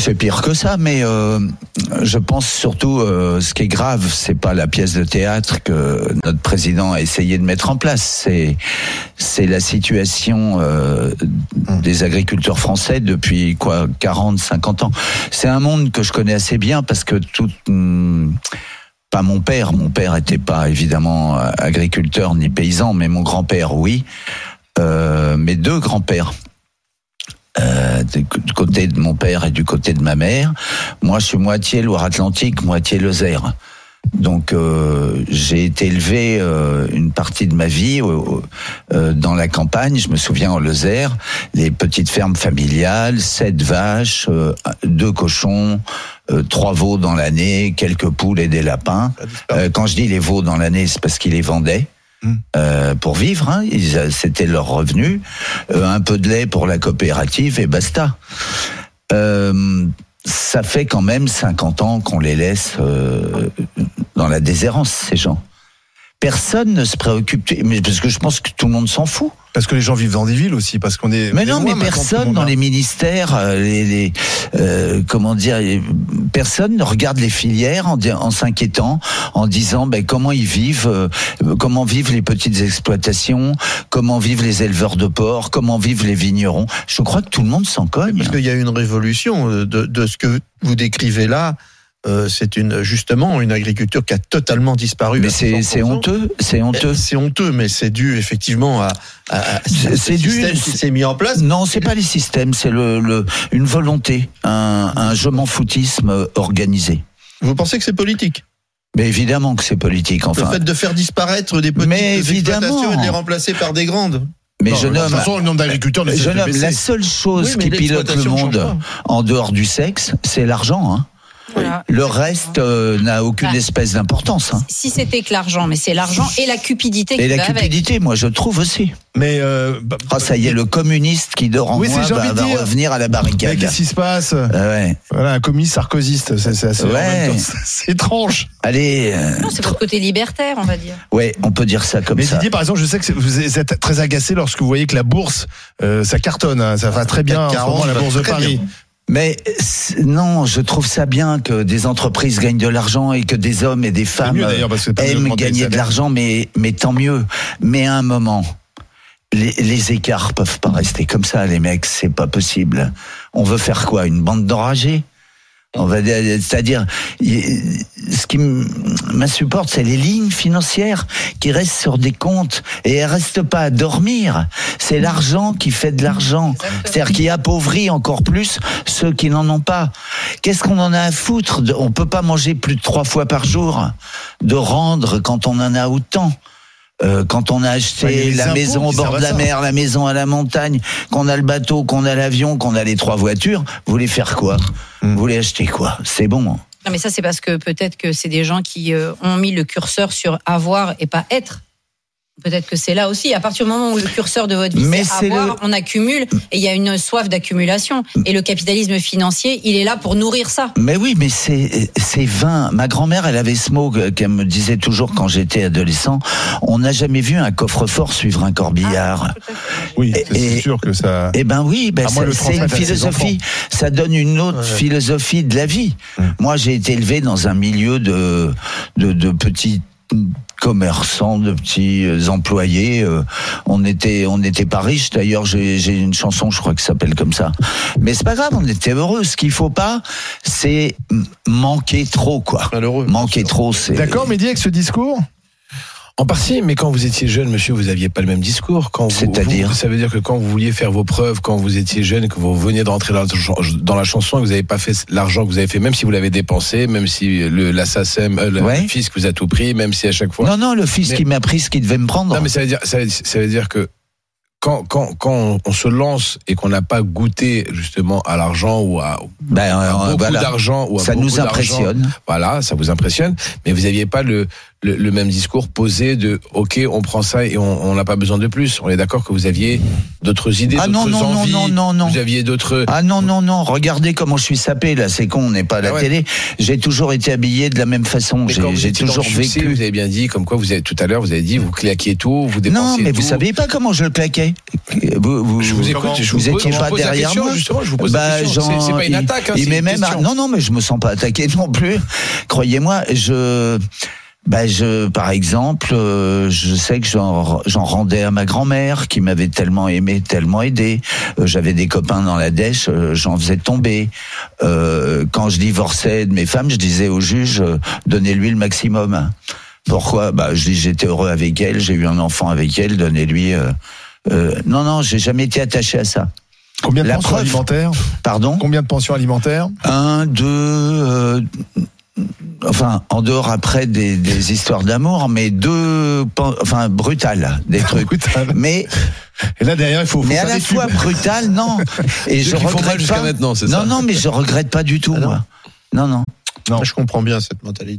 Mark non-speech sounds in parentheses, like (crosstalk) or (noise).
C'est pire que ça, mais euh, je pense surtout, euh, ce qui est grave, c'est pas la pièce de théâtre que notre président a essayé de mettre en place. C'est c'est la situation euh, des agriculteurs français depuis quoi 40, 50 ans. C'est un monde que je connais assez bien parce que tout. hum, pas mon père, mon père était pas évidemment agriculteur ni paysan, mais mon grand-père oui. Euh, mes deux grands-pères euh, du côté de mon père et du côté de ma mère. Moi, je suis moitié Loire-Atlantique, moitié Lozère. Donc, euh, j'ai été élevé euh, une partie de ma vie euh, dans la campagne. Je me souviens en Lozère, les petites fermes familiales, sept vaches, euh, deux cochons, euh, trois veaux dans l'année, quelques poules et des lapins. Euh, quand je dis les veaux dans l'année, c'est parce qu'ils les vendaient. Euh, pour vivre, hein. Euh, c'était leur revenu, Euh, un peu de lait pour la coopérative et basta. Euh, ça fait quand même 50 ans qu'on les laisse euh, dans la déshérence, ces gens. Personne ne se préoccupe, mais parce que je pense que tout le monde s'en fout. Parce que les gens vivent dans des villes aussi, parce qu'on est. Mais non, mais personne dans les ministères, euh, les, les, euh, comment dire, personne ne regarde les filières en s'inquiétant, en disant ben, comment ils vivent, euh, comment vivent les petites exploitations, comment vivent les éleveurs de porc, comment vivent les vignerons. Je crois que tout le monde s'en cogne. Parce qu'il y a une révolution euh, de, de ce que vous décrivez là. Euh, c'est une justement une agriculture qui a totalement disparu. Mais c'est 60%. c'est honteux, c'est honteux. C'est honteux, mais c'est dû effectivement à, à, à C'est- ce c'est dû- système qui s'est mis en place. Non, c'est pas les systèmes, c'est le, le, une volonté, un, un je m'en foutisme organisé. Vous pensez que c'est politique? Mais évidemment que c'est politique, Le enfin. fait de faire disparaître des petites Mais évidemment. exploitations et de les remplacer par des grandes. Mais Non, jeune de homme, toute façon, le nombre d'agriculteurs la seule chose Oui, qui pilote le monde en dehors du sexe, c'est l'argent. Hein. Voilà. Le reste euh, n'a aucune espèce d'importance. Hein. Si c'était que l'argent, mais c'est l'argent et la cupidité qui Et la va avec. cupidité, moi je trouve aussi. Mais. euh, bah, Ah, ça y est, le communiste qui dort en Oui, moi c'est- j'ai va, revenir à la mais barricade. qu'est-ce qui se passe Ah ouais. Voilà, un communiste sarkozyste, c'est assez. en Ouais. (laughs) C'est étrange. Allez, euh, Non, c'est votre côté libertaire, on va dire. ouais, on peut dire ça comme Mais ça. Didier, par exemple, je sais que vous êtes très agacé lorsque vous voyez que la bourse, euh, ça cartonne, hein, ça va très bien en ce 40, moment, la bourse de Paris. bien. Mais c'est- non, je trouve ça bien que des entreprises gagnent de l'argent et que des hommes et des femmes mieux parce que aiment gagner de l'argent, mais, mais tant mieux. Mais à un moment, les, les écarts peuvent pas rester comme ça, les mecs, c'est pas possible. On veut faire quoi Une bande d'enragés on va dire, c'est-à-dire, ce qui m'insupporte, c'est les lignes financières qui restent sur des comptes et elles restent pas à dormir. C'est l'argent qui fait de l'argent. C'est-à-dire qui appauvrit encore plus ceux qui n'en ont pas. Qu'est-ce qu'on en a à foutre On peut pas manger plus de trois fois par jour, de rendre quand on en a autant. Euh, quand on a acheté la impôts maison au bord de la ça. mer, la maison à la montagne, qu'on a le bateau, qu'on a l'avion, qu'on a les trois voitures, vous voulez faire quoi? Hmm. Vous voulez acheter quoi? C'est bon. Non, mais ça, c'est parce que peut-être que c'est des gens qui euh, ont mis le curseur sur avoir et pas être. Peut-être que c'est là aussi. À partir du moment où le curseur de votre vie Mais c'est avoir, le- on accumule et il y a une soif d'accumulation. Et le capitalisme financier, il est là pour nourrir ça. Mais oui, mais c'est c'est vain. Ma grand-mère, elle avait ce mot que- qu'elle me disait toujours quand j'étais adolescent. On n'a jamais vu un coffre-fort suivre un corbillard. Oui, Et- c'est sûr que ça. Eh ben oui, ben c'est une philosophie. Ça donne une autre Ouais. philosophie de la vie. Mm. Moi, j'ai été élevé dans un milieu de de, de petits commerçants, de petits euh, employés. euh, on était on n'était pas riches. D'ailleurs, j'ai j'ai une chanson, je crois, qui s'appelle comme ça. Mais c'est pas grave, on était heureux. Ce qu'il faut pas, c'est manquer trop, quoi. Malheureux. Manquer trop, c'est. D'accord, Mehdi, avec ce discours En partie, mais quand vous étiez jeune, monsieur, vous aviez pas le même discours. C'est-à-dire Ça veut dire que quand vous vouliez faire vos preuves, quand vous étiez jeune, que vous veniez de rentrer dans la, chan- dans la chanson et que vous n'avez pas fait l'argent que vous avez fait, même si vous l'avez dépensé, même si le, la SACEM, euh, le, Ouais. fisc vous a tout pris, même si à chaque fois. Non, non, le fils Mais- qui m'a pris ce qu'il devait me prendre. Non, mais ça veut dire, ça veut, ça veut dire que quand, quand, quand on, se lance et qu'on n'a pas goûté justement à l'argent ou à, Ben, à euh, beaucoup voilà. d'argent ou à Ça beaucoup nous impressionne. Voilà, ça vous impressionne, mais vous n'aviez pas le, le, le même discours posé de OK, on prend ça et on n'a pas besoin de plus. On est d'accord que vous aviez d'autres idées, Ah non, non, non, envies. non, non, non. Vous aviez d'autres. Ah non, non, non, regardez comment je suis sapé là, c'est con, on n'est pas à la Ah ouais. télé. J'ai toujours été habillé de la même façon, j'ai vous toujours succès, vécu. Vous avez bien dit, comme quoi vous avez tout à l'heure, vous avez dit, vous claquiez tout, vous dépensiez Non, mais vous tout. saviez pas comment je le claquais. Vous, vous, Je vous écoute, Comment je vous vous, pose- étiez pas derrière question, moi justement, je vous pose Bah. C'est- pas une attaque, hein, il une même. Non, non, mais je me sens pas attaqué (laughs) non plus. Croyez-moi, je. Bah je, par exemple, euh, je sais que j'en rendais à ma grand-mère qui m'avait tellement aimé, tellement aidé. Euh, J'avais des copains dans la dèche, euh, j'en faisais tomber. Euh, quand je divorçais de mes femmes, je disais au juge, euh, donnez-lui le maximum. Pourquoi? Bah je dis j'étais heureux avec elle, j'ai eu un enfant avec elle, donnez-lui. euh, non non, j'ai jamais été attaché à ça. Combien de La pensions preuve. alimentaires? Pardon? Combien de pensions alimentaires? Un, deux, euh, enfin, en dehors après des, des histoires d'amour, mais deux, enfin, brutales, des trucs. Brutal. Mais, Et là derrière, il faut, faut mais à la des fois tubes. brutal, non. Et je qui font mal regrette jusqu'à pas. maintenant, c'est Non, ça non, mais je regrette pas du tout, Ah non. moi. Non, non. Non. Je comprends bien cette mentalité.